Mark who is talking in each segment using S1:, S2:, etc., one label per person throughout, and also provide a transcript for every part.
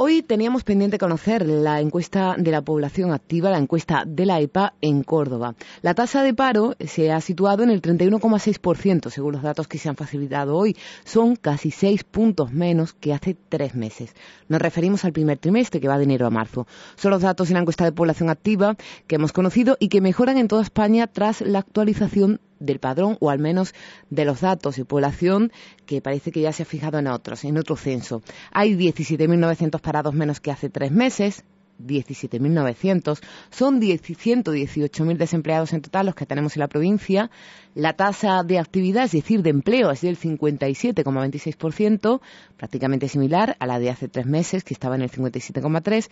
S1: Hoy teníamos pendiente conocer la encuesta de la población activa, la encuesta de la EPA en Córdoba. La tasa de paro se ha situado en el 31,6%, según los datos que se han facilitado hoy. Son casi seis puntos menos que hace tres meses. Nos referimos al primer trimestre, que va de enero a marzo. Son los datos en la encuesta de población activa que hemos conocido y que mejoran en toda España tras la actualización del padrón o al menos de los datos de población que parece que ya se ha fijado en otros, en otro censo. Hay 17.900 parados menos que hace tres meses, 17.900. Son 118.000 desempleados en total los que tenemos en la provincia. La tasa de actividad, es decir, de empleo, es del 57,26%, prácticamente similar a la de hace tres meses, que estaba en el 57,3%.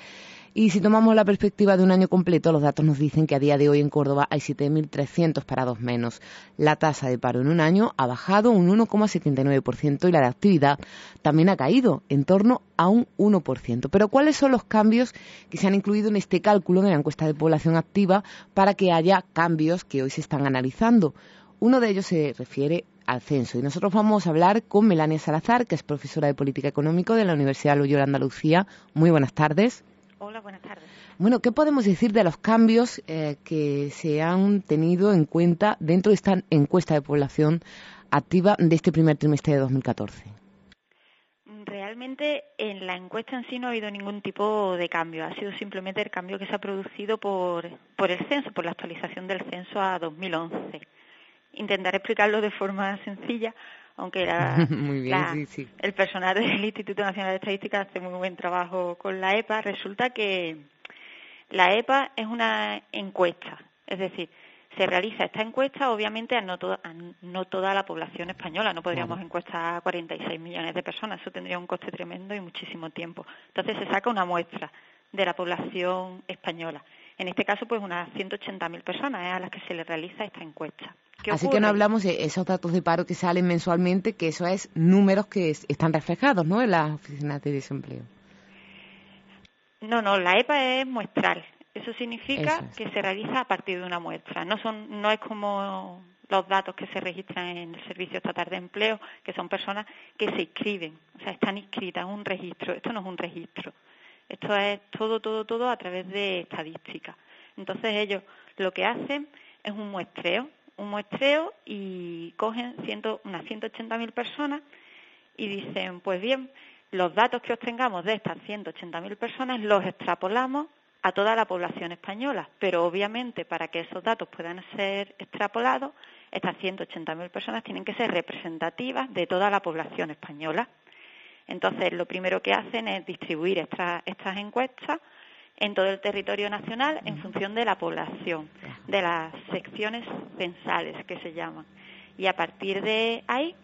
S1: Y si tomamos la perspectiva de un año completo, los datos nos dicen que a día de hoy en Córdoba hay 7.300 parados menos. La tasa de paro en un año ha bajado un 1,79% y la de actividad también ha caído en torno a un 1%. Pero ¿cuáles son los cambios que se han incluido en este cálculo en la encuesta de población activa para que haya cambios que hoy se están analizando? Uno de ellos se refiere al censo. Y nosotros vamos a hablar con Melania Salazar, que es profesora de Política Económica de la Universidad Loyola Andalucía. Muy buenas tardes.
S2: Buenas tardes.
S1: Bueno, ¿qué podemos decir de los cambios eh, que se han tenido en cuenta dentro de esta encuesta de población activa de este primer trimestre de 2014?
S2: Realmente en la encuesta en sí no ha habido ningún tipo de cambio. Ha sido simplemente el cambio que se ha producido por, por el censo, por la actualización del censo a 2011. Intentaré explicarlo de forma sencilla, aunque la,
S1: bien,
S2: la,
S1: sí, sí.
S2: el personal del Instituto Nacional de Estadística hace muy buen trabajo con la EPA. Resulta que la EPA es una encuesta, es decir, se realiza esta encuesta obviamente a no, toda, a no toda la población española, no podríamos encuestar a 46 millones de personas, eso tendría un coste tremendo y muchísimo tiempo. Entonces se saca una muestra de la población española. En este caso, pues unas 180.000 personas es a las que se le realiza esta encuesta.
S1: Así que no hablamos de esos datos de paro que salen mensualmente, que eso es números que están reflejados ¿no? en las oficinas de desempleo.
S2: No, no, la EPA es muestral. Eso significa eso es. que se realiza a partir de una muestra. No, son, no es como los datos que se registran en el Servicio Estatal de Empleo, que son personas que se inscriben, o sea, están inscritas en un registro. Esto no es un registro. Esto es todo, todo, todo a través de estadística. Entonces ellos lo que hacen es un muestreo, un muestreo y cogen ciento, unas 180.000 personas y dicen, pues bien, los datos que obtengamos de estas 180.000 personas los extrapolamos a toda la población española, pero obviamente para que esos datos puedan ser extrapolados, estas 180.000 personas tienen que ser representativas de toda la población española. Entonces, lo primero que hacen es distribuir estas, estas encuestas en todo el territorio nacional en función de la población, de las secciones censales que se llaman. Y a partir de ahí,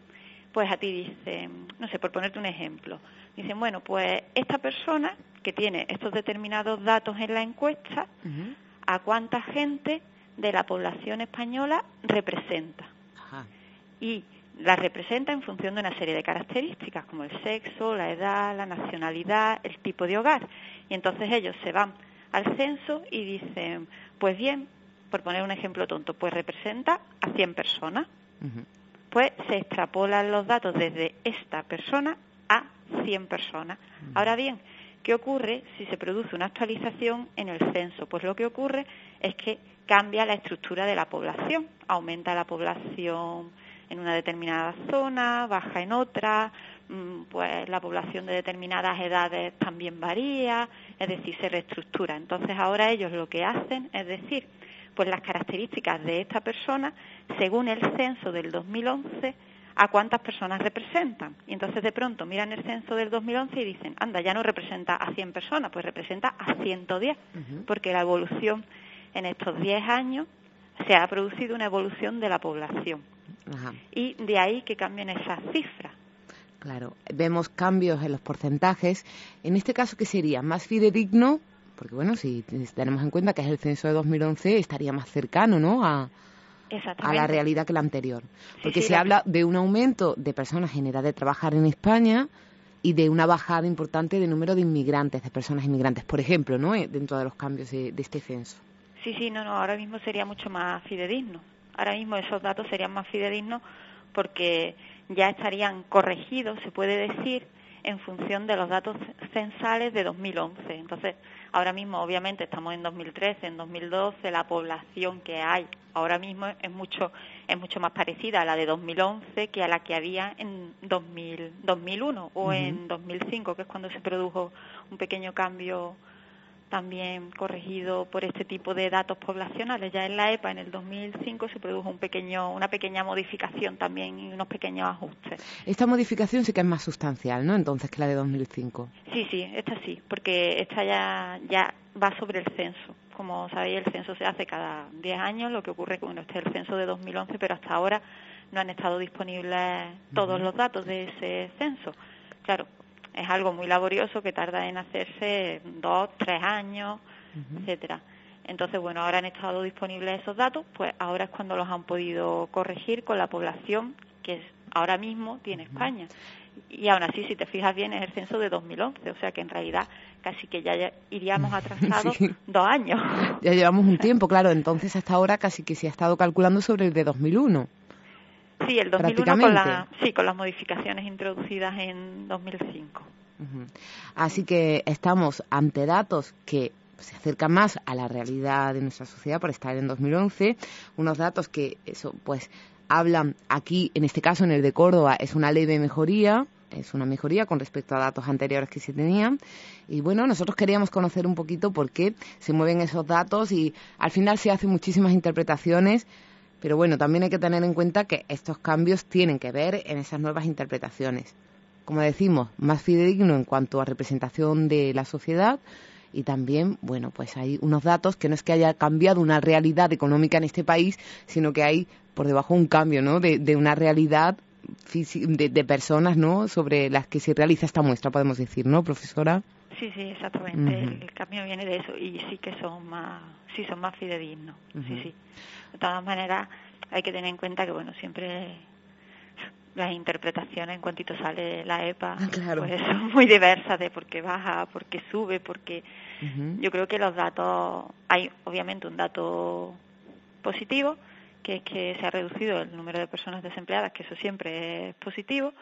S2: pues a ti dicen, no sé, por ponerte un ejemplo, dicen, bueno, pues esta persona que tiene estos determinados datos en la encuesta, uh -huh. ¿a cuánta gente de la población española representa? Ajá. Y la representa en función de una serie de características como el sexo, la edad, la nacionalidad, el tipo de hogar. Y entonces ellos se van al censo y dicen, pues bien, por poner un ejemplo tonto, pues representa a 100 personas. Uh -huh. Pues se extrapolan los datos desde esta persona a 100 personas. Uh -huh. Ahora bien, ¿qué ocurre si se produce una actualización en el censo? Pues lo que ocurre es que cambia la estructura de la población, aumenta la población en una determinada zona, baja en otra, pues la población de determinadas edades también varía, es decir, se reestructura. Entonces ahora ellos lo que hacen es decir, pues las características de esta persona, según el censo del 2011, a cuántas personas representan. Y entonces de pronto miran el censo del 2011 y dicen, anda, ya no representa a 100 personas, pues representa a 110, uh -huh. porque la evolución en estos 10 años se ha producido una evolución de la población. Ajá. Y de ahí que cambien esas cifras.
S1: Claro, vemos cambios en los porcentajes. En este caso, ¿qué sería? ¿Más fidedigno? Porque, bueno, si tenemos en cuenta que es el censo de 2011, estaría más cercano, ¿no?, a, a la realidad que la anterior. Porque se habla de un aumento de personas en edad de trabajar en España y de una bajada importante de número de inmigrantes, de personas inmigrantes, por ejemplo, ¿no?, eh, dentro de los cambios de, de este censo.
S2: Sí, sí, no, no, ahora mismo sería mucho más fidedigno. Ahora mismo esos datos serían más fidedignos porque ya estarían corregidos, se puede decir, en función de los datos censales de 2011. Entonces, ahora mismo, obviamente, estamos en 2013, en 2012, la población que hay ahora mismo es mucho es mucho más parecida a la de 2011 que a la que había en 2000, 2001 o en 2005, que es cuando se produjo un pequeño cambio también corregido por este tipo de datos poblacionales. Ya en la EPA en el 2005 se produjo un pequeño, una pequeña modificación también y unos pequeños ajustes.
S1: Esta modificación sí que es más sustancial, ¿no? Entonces que la de 2005.
S2: Sí, sí, esta sí, porque esta ya, ya va sobre el censo. Como sabéis, el censo se hace cada 10 años, lo que ocurre con este el censo de 2011, pero hasta ahora no han estado disponibles todos los datos de ese censo. Claro, es algo muy laborioso que tarda en hacerse dos, tres años, etcétera. Entonces, bueno, ahora han estado disponibles esos datos, pues ahora es cuando los han podido corregir con la población que ahora mismo tiene España. Y aún así, si te fijas bien, es el censo de 2011, o sea que en realidad casi que ya iríamos atrasados dos años.
S1: Ya llevamos un tiempo, claro, entonces hasta ahora casi que se ha estado calculando sobre el de 2001.
S2: Sí, el 2001 con, la, sí, con las modificaciones introducidas en 2005.
S1: Así que estamos ante datos que se acercan más a la realidad de nuestra sociedad por estar en 2011, unos datos que eso pues hablan aquí, en este caso en el de Córdoba, es una ley de mejoría, es una mejoría con respecto a datos anteriores que se tenían. Y bueno, nosotros queríamos conocer un poquito por qué se mueven esos datos y al final se hacen muchísimas interpretaciones pero bueno, también hay que tener en cuenta que estos cambios tienen que ver en esas nuevas interpretaciones. Como decimos, más fidedigno en cuanto a representación de la sociedad y también, bueno, pues hay unos datos que no es que haya cambiado una realidad económica en este país, sino que hay por debajo un cambio, ¿no? De, una realidad de, de, personas, ¿no? Sobre las que se realiza esta muestra, podemos decir, ¿no, profesora?
S2: Sí, sí, exactamente. El cambio viene de eso y sí que son más, sí son más fidedignos. Sí, sí. De todas maneras, hay que tener en cuenta que, bueno, siempre las interpretaciones en cuantito sale la EPA
S1: ah,
S2: pues son muy diversas de por qué baja, por qué sube, porque yo creo que los datos, hay obviamente un dato positivo, que es que se ha reducido el número de personas desempleadas, que eso siempre es positivo,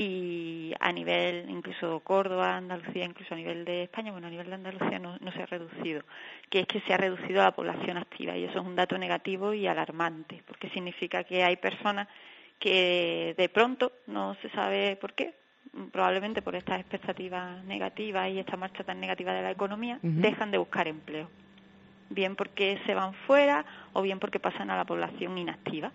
S2: y a nivel incluso Córdoba, Andalucía, incluso a nivel de España, bueno, a nivel de Andalucía no, se ha reducido, que es que se ha reducido la población activa y eso es un dato negativo y alarmante, porque significa que hay personas que de pronto no se sabe por qué, probablemente por estas expectativas negativas y esta marcha tan negativa de la economía, dejan de buscar empleo, bien porque se van fuera o bien porque pasan a la población inactiva.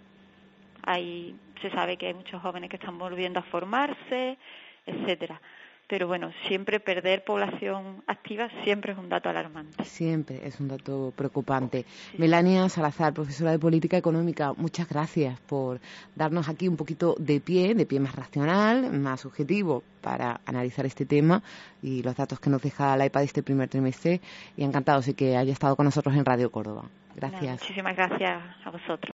S2: Hay, se sabe que hay muchos jóvenes que están volviendo a formarse, etcétera. Pero bueno, siempre perder población activa siempre es un dato alarmante.
S1: Siempre es un dato preocupante. Melania Salazar, profesora de Política Económica, muchas gracias por darnos aquí un poquito de pie, de pie más racional, más subjetivo para analizar este tema y los datos que nos deja la EPA de este primer trimestre. Y encantados de que haya estado con nosotros en Radio Córdoba. Gracias.
S2: muchísimas gracias a vosotros.